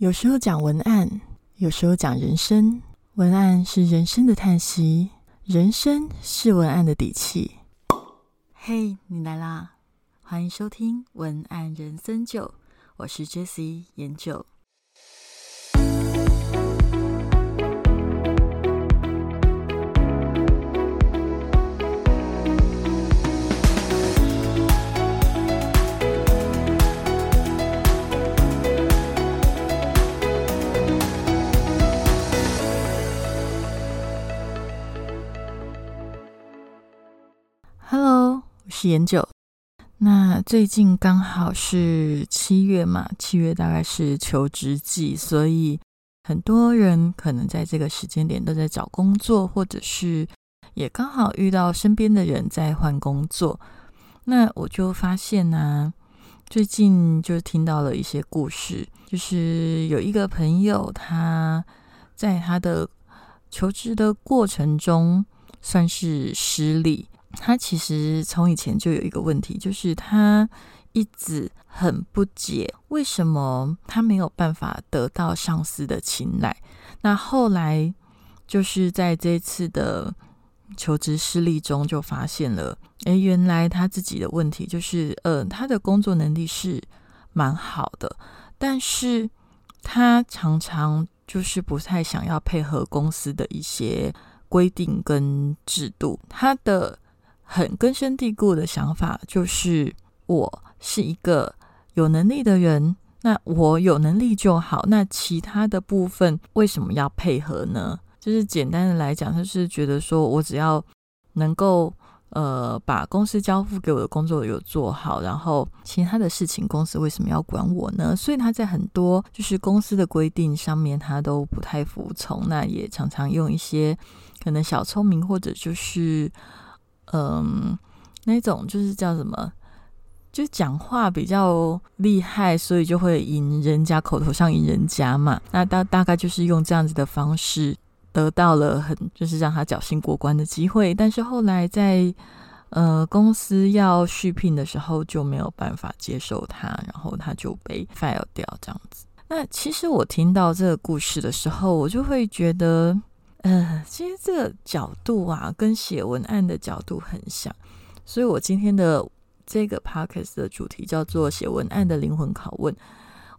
有时候讲文案，有时候讲人生。文案是人生的叹息，人生是文案的底气。嘿，你来啦！欢迎收听《文案人生九》，我是 Jessie 研究。是研究。那最近刚好是七月嘛，七月大概是求职季，所以很多人可能在这个时间点都在找工作，或者是也刚好遇到身边的人在换工作。那我就发现呢，最近就听到了一些故事，就是有一个朋友他在他的求职的过程中算是失利。他其实从以前就有一个问题，就是他一直很不解，为什么他没有办法得到上司的青睐。那后来就是在这次的求职失利中，就发现了，哎，原来他自己的问题就是，呃，他的工作能力是蛮好的，但是他常常就是不太想要配合公司的一些规定跟制度，他的。很根深蒂固的想法就是，我是一个有能力的人，那我有能力就好，那其他的部分为什么要配合呢？就是简单的来讲，他是觉得说我只要能够呃把公司交付给我的工作有做好，然后其他的事情公司为什么要管我呢？所以他在很多就是公司的规定上面，他都不太服从，那也常常用一些可能小聪明或者就是。嗯，那种就是叫什么，就讲话比较厉害，所以就会赢人家口头上赢人家嘛。那大大概就是用这样子的方式得到了很就是让他侥幸过关的机会。但是后来在呃公司要续聘的时候就没有办法接受他，然后他就被 fire 掉这样子。那其实我听到这个故事的时候，我就会觉得。呃，其实这个角度啊，跟写文案的角度很像，所以我今天的这个 podcast 的主题叫做“写文案的灵魂拷问”。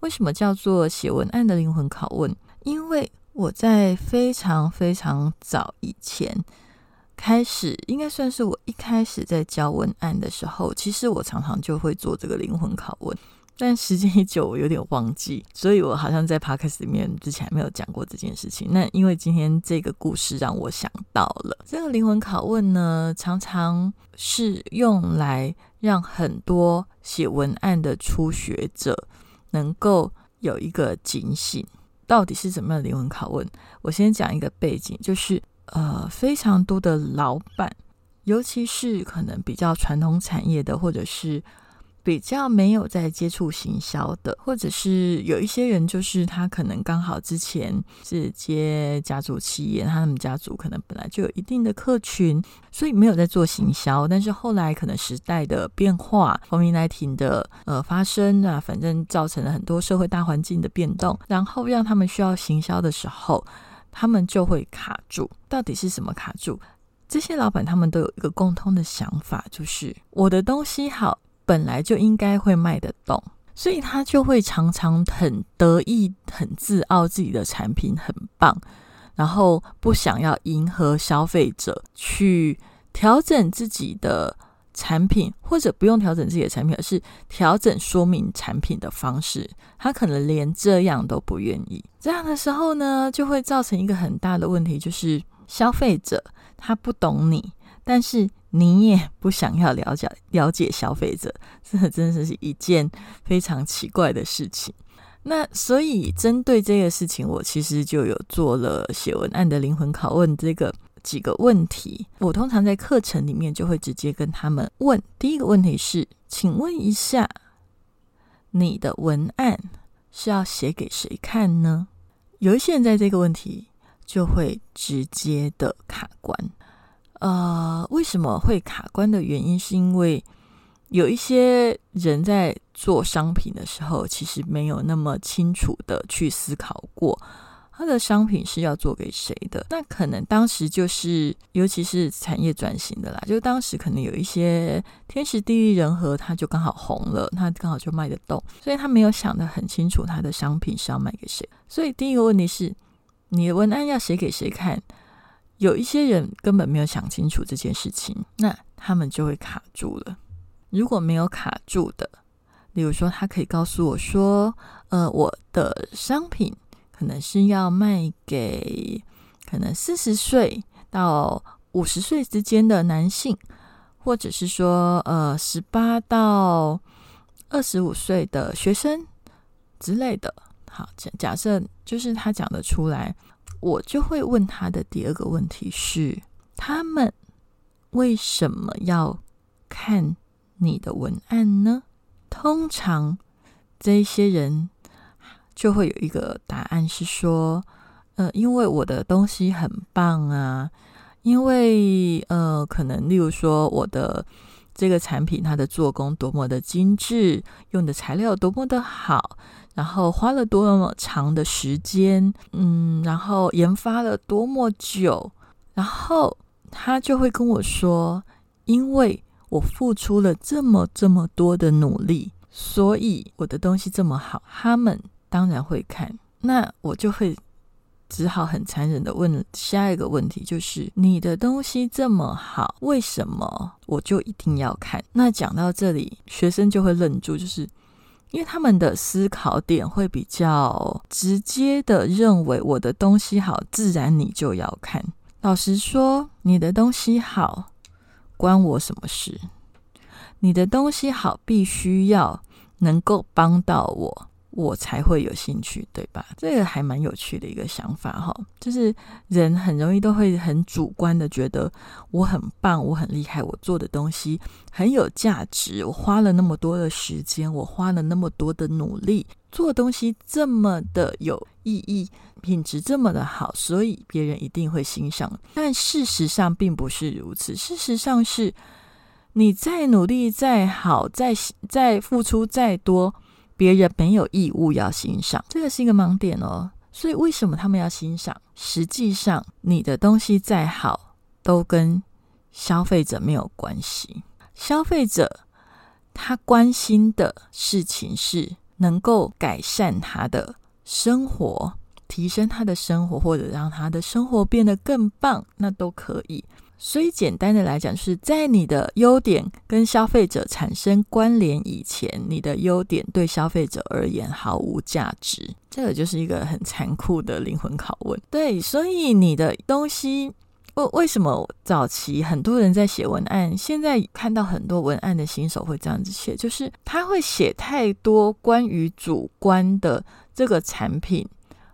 为什么叫做“写文案的灵魂拷问”？因为我在非常非常早以前开始，应该算是我一开始在教文案的时候，其实我常常就会做这个灵魂拷问。但时间一久，我有点忘记，所以我好像在 podcast 里面之前还没有讲过这件事情。那因为今天这个故事让我想到了这个灵魂拷问呢，常常是用来让很多写文案的初学者能够有一个警醒，到底是怎么样的灵魂拷问？我先讲一个背景，就是呃，非常多的老板，尤其是可能比较传统产业的，或者是。比较没有在接触行销的，或者是有一些人，就是他可能刚好之前是接家族企业，他们家族可能本来就有一定的客群，所以没有在做行销。但是后来可能时代的变化，风民来停的呃发生啊，反正造成了很多社会大环境的变动，然后让他们需要行销的时候，他们就会卡住。到底是什么卡住？这些老板他们都有一个共通的想法，就是我的东西好。本来就应该会卖得动，所以他就会常常很得意、很自傲自己的产品很棒，然后不想要迎合消费者，去调整自己的产品，或者不用调整自己的产品，而是调整说明产品的方式。他可能连这样都不愿意。这样的时候呢，就会造成一个很大的问题，就是消费者他不懂你，但是。你也不想要了解了解消费者，这真的是一件非常奇怪的事情。那所以针对这个事情，我其实就有做了写文案的灵魂拷问这个几个问题。我通常在课程里面就会直接跟他们问：第一个问题是，请问一下，你的文案是要写给谁看呢？有一些人在这个问题就会直接的卡关。呃，为什么会卡关的原因，是因为有一些人在做商品的时候，其实没有那么清楚的去思考过。他的商品是要做给谁的？那可能当时就是，尤其是产业转型的啦，就当时可能有一些天时地利人和，他就刚好红了，他刚好就卖得动，所以他没有想得很清楚他的商品是要卖给谁。所以第一个问题是，你的文案要写给谁看？有一些人根本没有想清楚这件事情，那他们就会卡住了。如果没有卡住的，例如说，他可以告诉我说，呃，我的商品。可能是要卖给可能四十岁到五十岁之间的男性，或者是说呃十八到二十五岁的学生之类的。好，假假设就是他讲得出来，我就会问他的第二个问题是：他们为什么要看你的文案呢？通常这些人。就会有一个答案是说，呃，因为我的东西很棒啊，因为呃，可能例如说我的这个产品它的做工多么的精致，用的材料多么的好，然后花了多么长的时间，嗯，然后研发了多么久，然后他就会跟我说，因为我付出了这么这么多的努力，所以我的东西这么好，他们。当然会看，那我就会只好很残忍的问下一个问题，就是你的东西这么好，为什么我就一定要看？那讲到这里，学生就会愣住，就是因为他们的思考点会比较直接的认为我的东西好，自然你就要看。老实说，你的东西好关我什么事？你的东西好，必须要能够帮到我。我才会有兴趣，对吧？这个还蛮有趣的一个想法哈，就是人很容易都会很主观的觉得我很棒，我很厉害，我做的东西很有价值，我花了那么多的时间，我花了那么多的努力，做东西这么的有意义，品质这么的好，所以别人一定会欣赏。但事实上并不是如此，事实上是你再努力、再好、再再付出再多。别人没有义务要欣赏，这个是一个盲点哦。所以为什么他们要欣赏？实际上，你的东西再好，都跟消费者没有关系。消费者他关心的事情是能够改善他的生活，提升他的生活，或者让他的生活变得更棒，那都可以。所以，简单的来讲，是在你的优点跟消费者产生关联以前，你的优点对消费者而言毫无价值。这个就是一个很残酷的灵魂拷问。对，所以你的东西，为为什么早期很多人在写文案，现在看到很多文案的新手会这样子写，就是他会写太多关于主观的这个产品，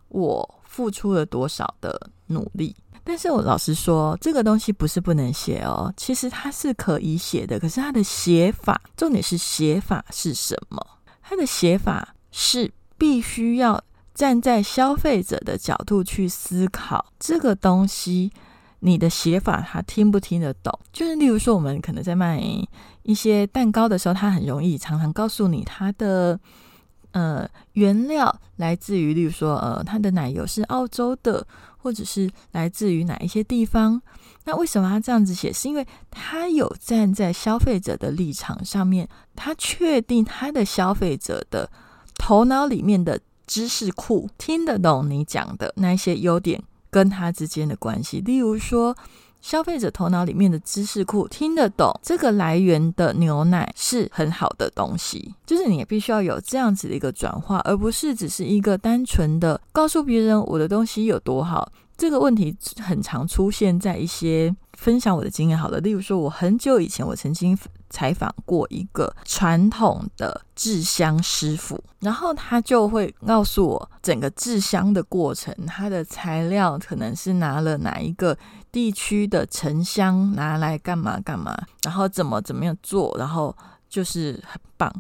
我付出了多少的努力。但是我老实说，这个东西不是不能写哦，其实它是可以写的。可是它的写法，重点是写法是什么？它的写法是必须要站在消费者的角度去思考这个东西，你的写法他听不听得懂？就是例如说，我们可能在卖一些蛋糕的时候，他很容易常常告诉你它的。呃，原料来自于，例如说，呃，它的奶油是澳洲的，或者是来自于哪一些地方？那为什么他这样子写？是因为他有站在消费者的立场上面，他确定他的消费者的头脑里面的知识库听得懂你讲的那些优点跟他之间的关系。例如说。消费者头脑里面的知识库听得懂这个来源的牛奶是很好的东西，就是你也必须要有这样子的一个转化，而不是只是一个单纯的告诉别人我的东西有多好。这个问题很常出现在一些分享我的经验。好了，例如说，我很久以前我曾经采访过一个传统的制香师傅，然后他就会告诉我整个制香的过程，他的材料可能是拿了哪一个地区的沉香拿来干嘛干嘛，然后怎么怎么样做，然后就是很棒。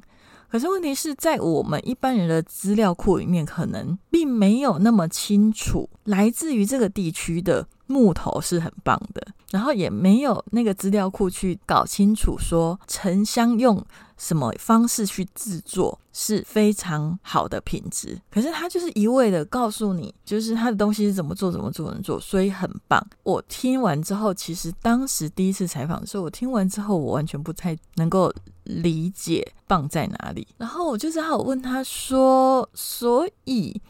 可是问题是在我们一般人的资料库里面，可能并没有那么清楚来自于这个地区的木头是很棒的，然后也没有那个资料库去搞清楚说沉香用什么方式去制作是非常好的品质。可是他就是一味的告诉你，就是他的东西是怎么做、怎么做、怎么做，所以很棒。我听完之后，其实当时第一次采访的时候，我听完之后，我完全不太能够理解放在哪里。然后我就只好问他说：“所以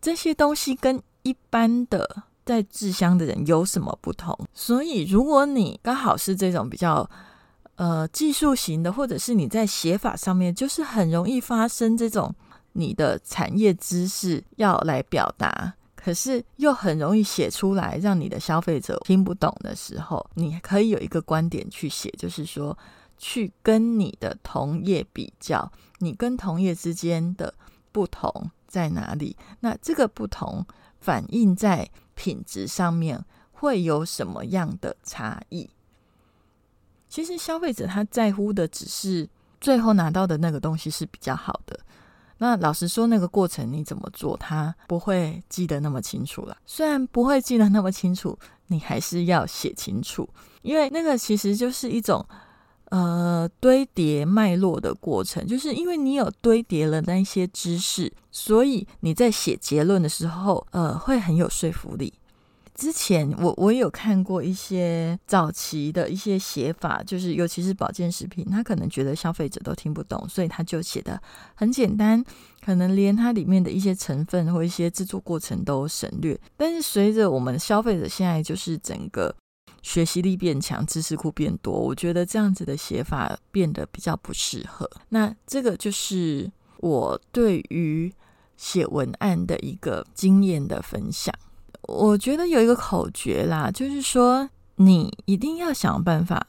这些东西跟一般的？”在制香的人有什么不同？所以，如果你刚好是这种比较呃技术型的，或者是你在写法上面，就是很容易发生这种你的产业知识要来表达，可是又很容易写出来让你的消费者听不懂的时候，你可以有一个观点去写，就是说去跟你的同业比较，你跟同业之间的不同在哪里？那这个不同反映在。品质上面会有什么样的差异？其实消费者他在乎的只是最后拿到的那个东西是比较好的。那老实说，那个过程你怎么做，他不会记得那么清楚了。虽然不会记得那么清楚，你还是要写清楚，因为那个其实就是一种。呃，堆叠脉络的过程，就是因为你有堆叠了那一些知识，所以你在写结论的时候，呃，会很有说服力。之前我我有看过一些早期的一些写法，就是尤其是保健食品，他可能觉得消费者都听不懂，所以他就写的很简单，可能连它里面的一些成分或一些制作过程都省略。但是随着我们消费者现在就是整个。学习力变强，知识库变多，我觉得这样子的写法变得比较不适合。那这个就是我对于写文案的一个经验的分享。我觉得有一个口诀啦，就是说你一定要想办法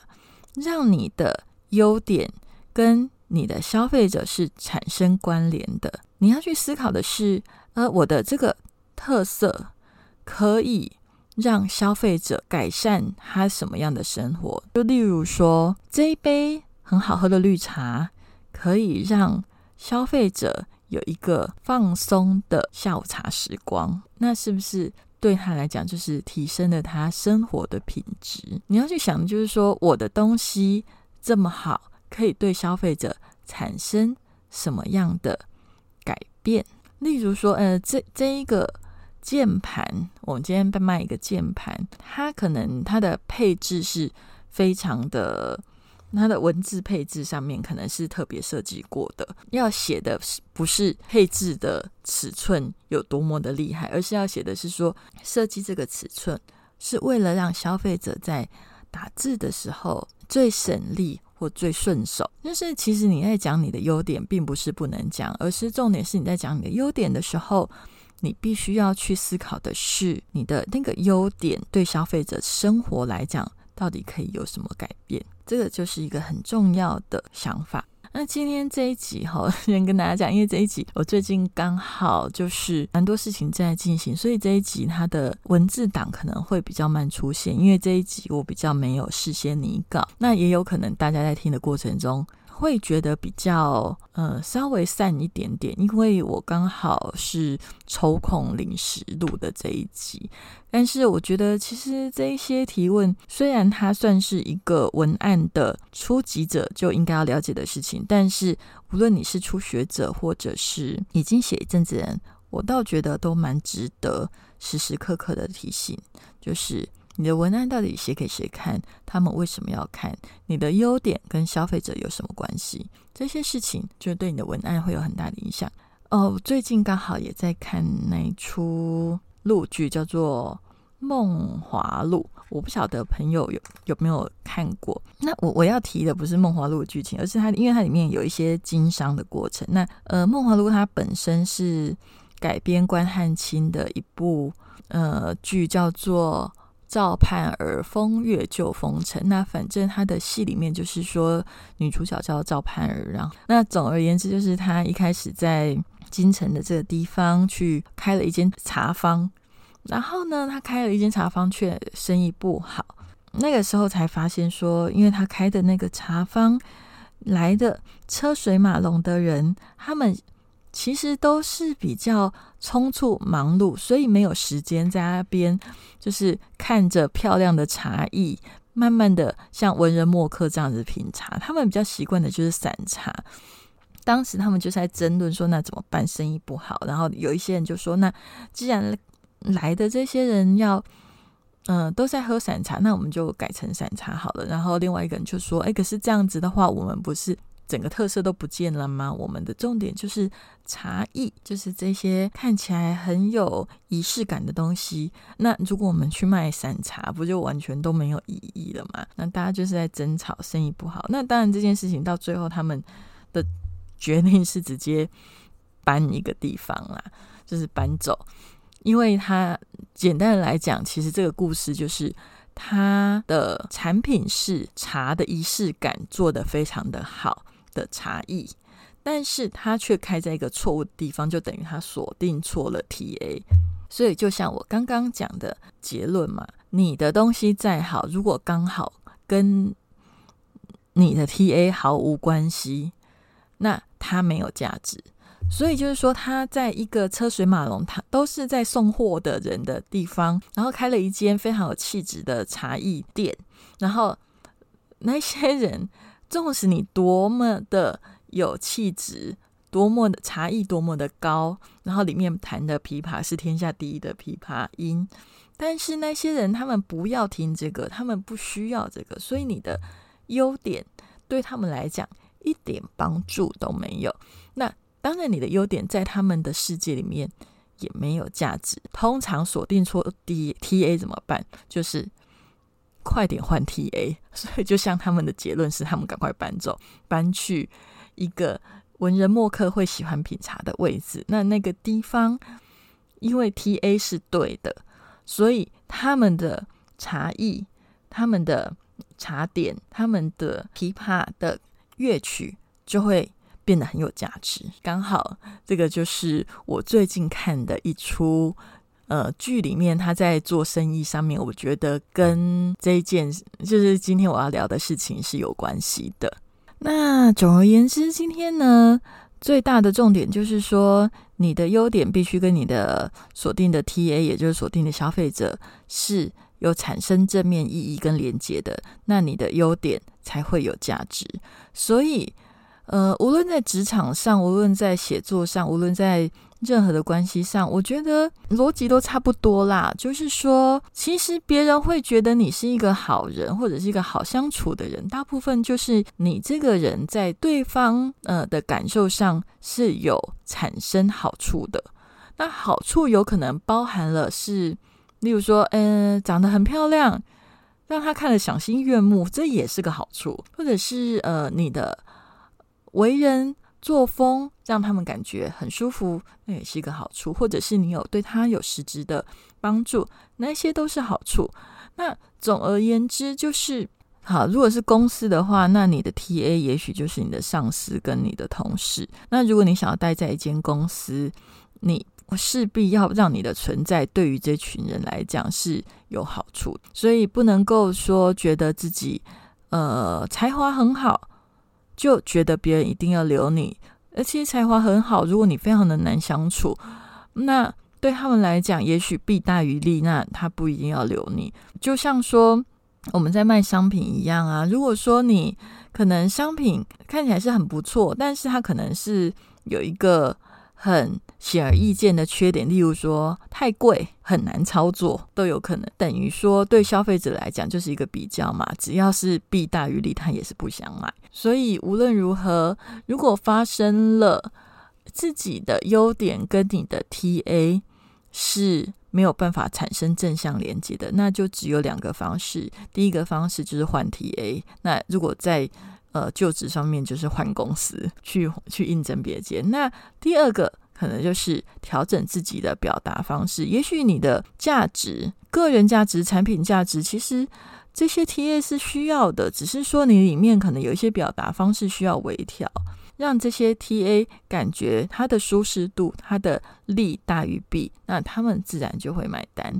让你的优点跟你的消费者是产生关联的。你要去思考的是，呃，我的这个特色可以。让消费者改善他什么样的生活？就例如说，这一杯很好喝的绿茶，可以让消费者有一个放松的下午茶时光。那是不是对他来讲，就是提升了他生活的品质？你要去想，就是说，我的东西这么好，可以对消费者产生什么样的改变？例如说，呃，这这一个。键盘，我们今天在卖一个键盘，它可能它的配置是非常的，它的文字配置上面可能是特别设计过的。要写的不是配置的尺寸有多么的厉害，而是要写的是说设计这个尺寸是为了让消费者在打字的时候最省力或最顺手。就是其实你在讲你的优点，并不是不能讲，而是重点是你在讲你的优点的时候。你必须要去思考的是，你的那个优点对消费者生活来讲，到底可以有什么改变？这个就是一个很重要的想法。那今天这一集哈，先跟大家讲，因为这一集我最近刚好就是蛮多事情正在进行，所以这一集它的文字档可能会比较慢出现，因为这一集我比较没有事先拟稿，那也有可能大家在听的过程中。会觉得比较呃稍微散一点点，因为我刚好是抽空临时录的这一集。但是我觉得其实这一些提问，虽然它算是一个文案的初级者就应该要了解的事情，但是无论你是初学者或者是已经写一阵子人，我倒觉得都蛮值得时时刻刻的提醒，就是。你的文案到底写给谁看？他们为什么要看？你的优点跟消费者有什么关系？这些事情就对你的文案会有很大的影响。哦，最近刚好也在看那出陆剧，叫做《梦华录》，我不晓得朋友有有没有看过。那我我要提的不是《梦华录》剧情，而是它，因为它里面有一些经商的过程。那呃，《梦华录》它本身是改编关汉卿的一部呃剧，叫做。赵盼儿风月旧风尘，那反正他的戏里面就是说女主角叫赵盼儿，然后那总而言之就是他一开始在京城的这个地方去开了一间茶坊，然后呢他开了一间茶坊却生意不好，那个时候才发现说，因为他开的那个茶坊来的车水马龙的人，他们其实都是比较匆促忙碌，所以没有时间在那边就是看着漂亮的茶艺，慢慢的像文人墨客这样子品茶。他们比较习惯的就是散茶。当时他们就在争论说，那怎么办？生意不好。然后有一些人就说，那既然来的这些人要，嗯，都在喝散茶，那我们就改成散茶好了。然后另外一个人就说，哎，可是这样子的话，我们不是整个特色都不见了吗？我们的重点就是茶艺，就是这些看起来很有仪式感的东西。那如果我们去卖散茶，不就完全都没有意义了吗？那大家就是在争吵，生意不好。那当然这件事情到最后，他们的。决定是直接搬一个地方啦，就是搬走，因为他简单的来讲，其实这个故事就是它的产品是茶的仪式感做得非常的好的茶艺，但是它却开在一个错误的地方，就等于它锁定错了 TA。所以就像我刚刚讲的结论嘛，你的东西再好，如果刚好跟你的 TA 毫无关系。那它没有价值，所以就是说，他在一个车水马龙、他都是在送货的人的地方，然后开了一间非常有气质的茶艺店，然后那些人，纵使你多么的有气质，多么的茶艺多么的高，然后里面弹的琵琶是天下第一的琵琶音，但是那些人他们不要听这个，他们不需要这个，所以你的优点对他们来讲。一点帮助都没有。那当然，你的优点在他们的世界里面也没有价值。通常锁定错 D T A 怎么办？就是快点换 T A。所以，就像他们的结论是，他们赶快搬走，搬去一个文人墨客会喜欢品茶的位置。那那个地方，因为 T A 是对的，所以他们的茶艺、他们的茶点、他们的琵琶的。乐曲就会变得很有价值。刚好这个就是我最近看的一出呃剧里面，他在做生意上面，我觉得跟这一件就是今天我要聊的事情是有关系的。那总而言之，今天呢最大的重点就是说，你的优点必须跟你的锁定的 TA，也就是锁定的消费者是。有产生正面意义跟连接的，那你的优点才会有价值。所以，呃，无论在职场上，无论在写作上，无论在任何的关系上，我觉得逻辑都差不多啦。就是说，其实别人会觉得你是一个好人，或者是一个好相处的人，大部分就是你这个人在对方呃的感受上是有产生好处的。那好处有可能包含了是。例如说，嗯，长得很漂亮，让他看了赏心悦目，这也是个好处；或者是呃，你的为人作风让他们感觉很舒服，那也是一个好处；或者是你有对他有实质的帮助，那些都是好处。那总而言之，就是好。如果是公司的话，那你的 T A 也许就是你的上司跟你的同事。那如果你想要待在一间公司，你。势必要让你的存在对于这群人来讲是有好处，所以不能够说觉得自己呃才华很好，就觉得别人一定要留你。而且才华很好，如果你非常的难相处，那对他们来讲也许弊大于利，那他不一定要留你。就像说我们在卖商品一样啊，如果说你可能商品看起来是很不错，但是它可能是有一个。很显而易见的缺点，例如说太贵、很难操作，都有可能。等于说，对消费者来讲就是一个比较嘛，只要是弊大于利，他也是不想买。所以无论如何，如果发生了自己的优点跟你的 TA 是没有办法产生正向连接的，那就只有两个方式。第一个方式就是换 TA。那如果在呃，就职上面就是换公司去去应征别间。那第二个可能就是调整自己的表达方式。也许你的价值、个人价值、产品价值，其实这些 TA 是需要的，只是说你里面可能有一些表达方式需要微调。让这些 TA 感觉它的舒适度，它的利大于弊，那他们自然就会买单。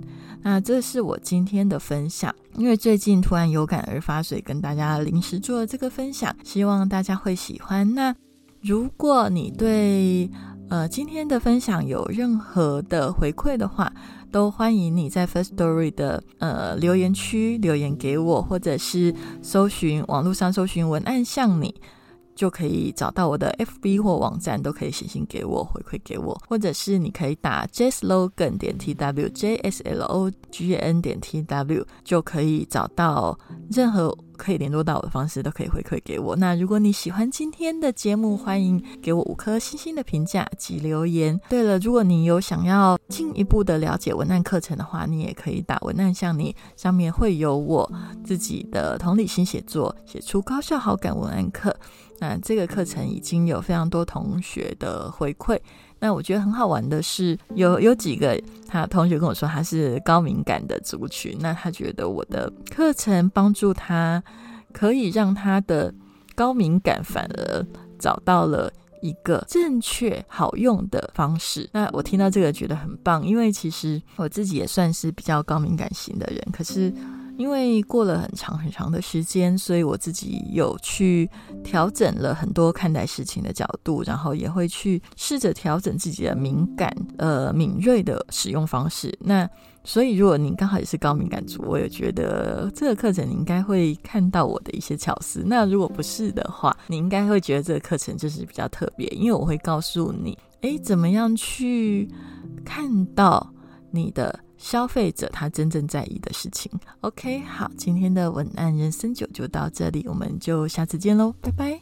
那这是我今天的分享，因为最近突然有感而发，所以跟大家临时做了这个分享，希望大家会喜欢。那如果你对呃今天的分享有任何的回馈的话，都欢迎你在 First Story 的呃留言区留言给我，或者是搜寻网络上搜寻文案像你。就可以找到我的 FB 或网站，都可以写信给我回馈给我，或者是你可以打 JSLogan 点 TW J S L O G N 点 TW 就可以找到任何可以联络到我的方式，都可以回馈给我。那如果你喜欢今天的节目，欢迎给我五颗星星的评价及留言。对了，如果你有想要进一步的了解文案课程的话，你也可以打文案向你上面会有我自己的同理心写作，写出高效好感文案课。那这个课程已经有非常多同学的回馈。那我觉得很好玩的是，有有几个他同学跟我说他是高敏感的族群，那他觉得我的课程帮助他，可以让他的高敏感反而找到了一个正确好用的方式。那我听到这个觉得很棒，因为其实我自己也算是比较高敏感型的人，可是。因为过了很长很长的时间，所以我自己有去调整了很多看待事情的角度，然后也会去试着调整自己的敏感、呃敏锐的使用方式。那所以，如果您刚好也是高敏感族，我也觉得这个课程你应该会看到我的一些巧思。那如果不是的话，你应该会觉得这个课程就是比较特别，因为我会告诉你，哎，怎么样去看到你的。消费者他真正在意的事情。OK，好，今天的文案人生九就到这里，我们就下次见喽，拜拜。